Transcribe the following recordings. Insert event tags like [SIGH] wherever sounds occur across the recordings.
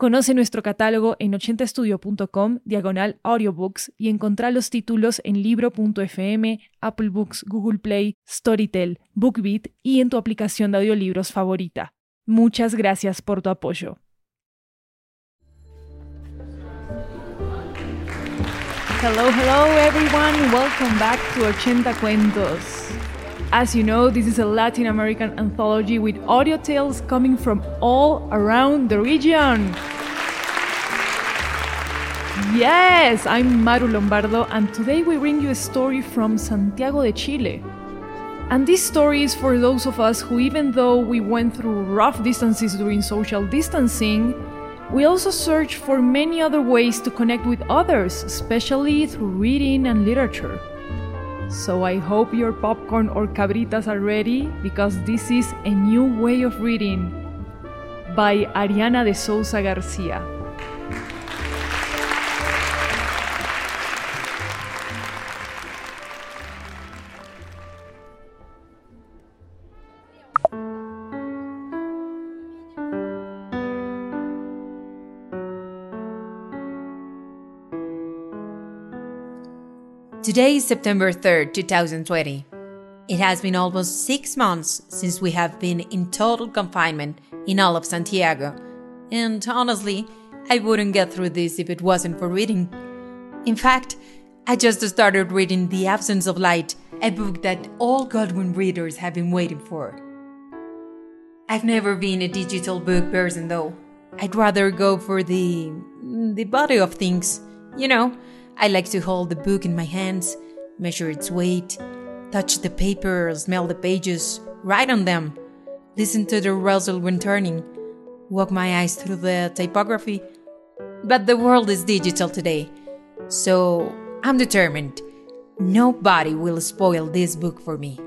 Conoce nuestro catálogo en 80estudio.com, diagonal audiobooks, y encontrá los títulos en libro.fm, Apple Books, Google Play, Storytel, BookBeat y en tu aplicación de audiolibros favorita. Muchas gracias por tu apoyo. Hello, hello everyone, welcome back to 80 Cuentos. As you know, this is a Latin American anthology with audio tales coming from all around the region. Yes, I'm Maru Lombardo, and today we bring you a story from Santiago de Chile. And this story is for those of us who, even though we went through rough distances during social distancing, we also search for many other ways to connect with others, especially through reading and literature. So I hope your popcorn or cabritas are ready because this is A New Way of Reading by Ariana de Souza Garcia. Today is September 3rd, 2020. It has been almost six months since we have been in total confinement in all of Santiago, and honestly, I wouldn't get through this if it wasn't for reading. In fact, I just started reading The Absence of Light, a book that all Godwin readers have been waiting for. I've never been a digital book person though. I'd rather go for the the body of things, you know, I like to hold the book in my hands, measure its weight, touch the paper, smell the pages, write on them, listen to the rustle when turning, walk my eyes through the typography. But the world is digital today, so I'm determined. Nobody will spoil this book for me.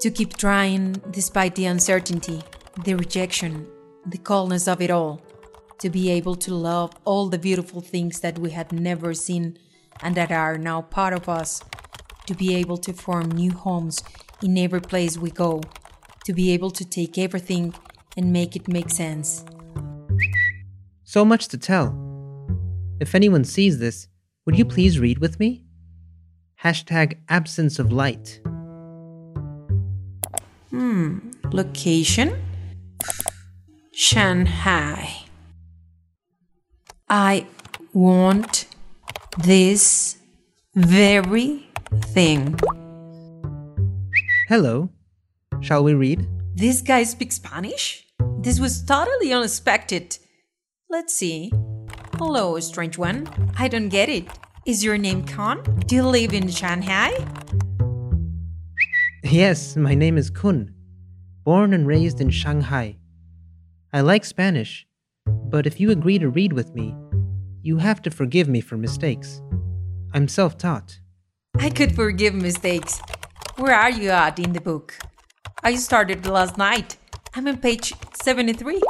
To keep trying despite the uncertainty, the rejection, the coldness of it all, to be able to love all the beautiful things that we had never seen and that are now part of us, to be able to form new homes in every place we go, to be able to take everything and make it make sense. So much to tell. If anyone sees this, would you please read with me? Hashtag absence of light. Hmm, location? Shanghai. I want this very thing. Hello. Shall we read? This guy speaks Spanish? This was totally unexpected. Let's see. Hello, strange one. I don't get it. Is your name Khan? Do you live in Shanghai? Yes, my name is Kun. Born and raised in Shanghai. I like Spanish, but if you agree to read with me, you have to forgive me for mistakes. I'm self taught. I could forgive mistakes. Where are you at in the book? I started last night. I'm on page 73.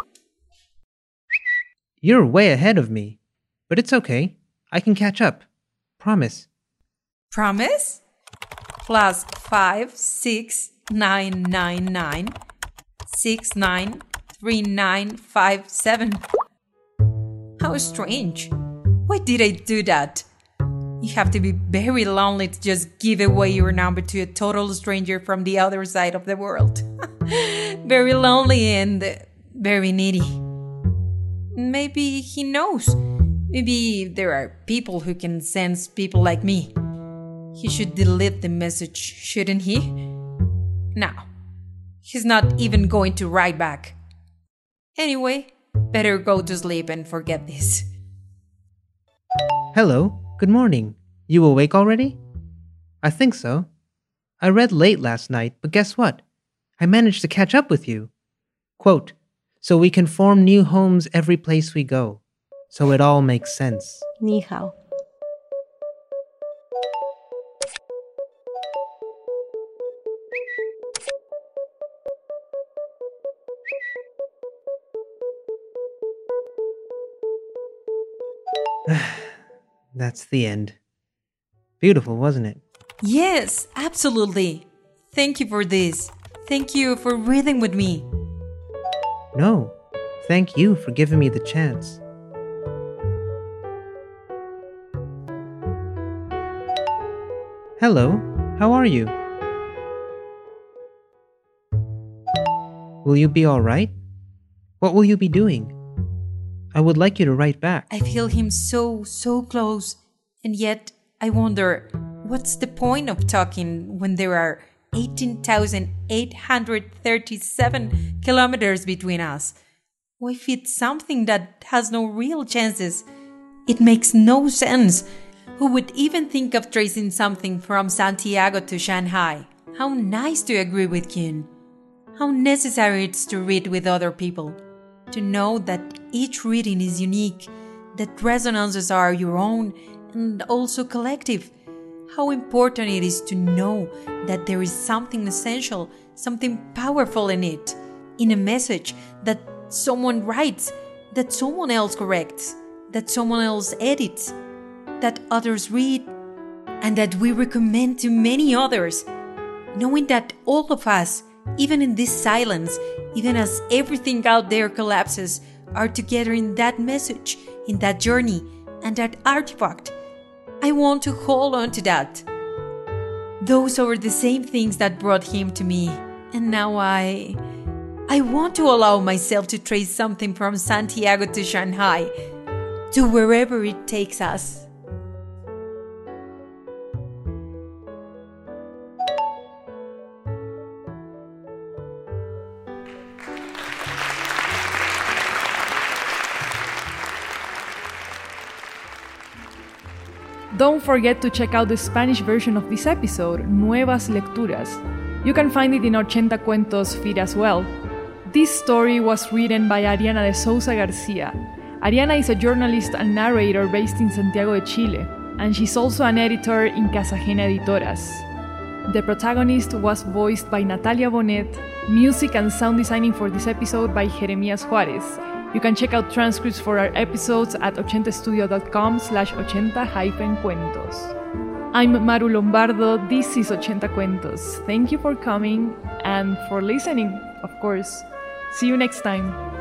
You're way ahead of me, but it's okay. I can catch up. Promise. Promise? Plus five six nine nine nine six nine 3957. How strange. Why did I do that? You have to be very lonely to just give away your number to a total stranger from the other side of the world. [LAUGHS] very lonely and very needy. Maybe he knows. Maybe there are people who can sense people like me. He should delete the message, shouldn't he? No. He's not even going to write back. Anyway, better go to sleep and forget this. Hello, good morning. You awake already? I think so. I read late last night, but guess what? I managed to catch up with you. Quote, so we can form new homes every place we go, so it all makes sense. 你好，[SIGHS] That's the end. Beautiful, wasn't it? Yes, absolutely. Thank you for this. Thank you for reading with me. No. Thank you for giving me the chance. Hello, how are you? Will you be alright? What will you be doing? I would like you to write back. I feel him so, so close. And yet, I wonder what's the point of talking when there are 18,837 kilometers between us? Why fit something that has no real chances? It makes no sense. Who would even think of tracing something from Santiago to Shanghai? How nice to agree with Kyun. How necessary it's to read with other people. To know that each reading is unique, that resonances are your own and also collective. How important it is to know that there is something essential, something powerful in it, in a message that someone writes, that someone else corrects, that someone else edits, that others read, and that we recommend to many others. Knowing that all of us, even in this silence, even as everything out there collapses, are together in that message, in that journey, and that artifact. I want to hold on to that. Those are the same things that brought him to me, and now I. I want to allow myself to trace something from Santiago to Shanghai, to wherever it takes us. Don't forget to check out the Spanish version of this episode, Nuevas Lecturas. You can find it in 80 Cuentos feed as well. This story was written by Ariana de Souza Garcia. Ariana is a journalist and narrator based in Santiago de Chile, and she's also an editor in Casajena Editoras. The protagonist was voiced by Natalia Bonet, music and sound designing for this episode by Jeremias Juarez. You can check out transcripts for our episodes at 80studio.com slash 80-cuentos. I'm Maru Lombardo, this is 80 Cuentos. Thank you for coming and for listening, of course. See you next time.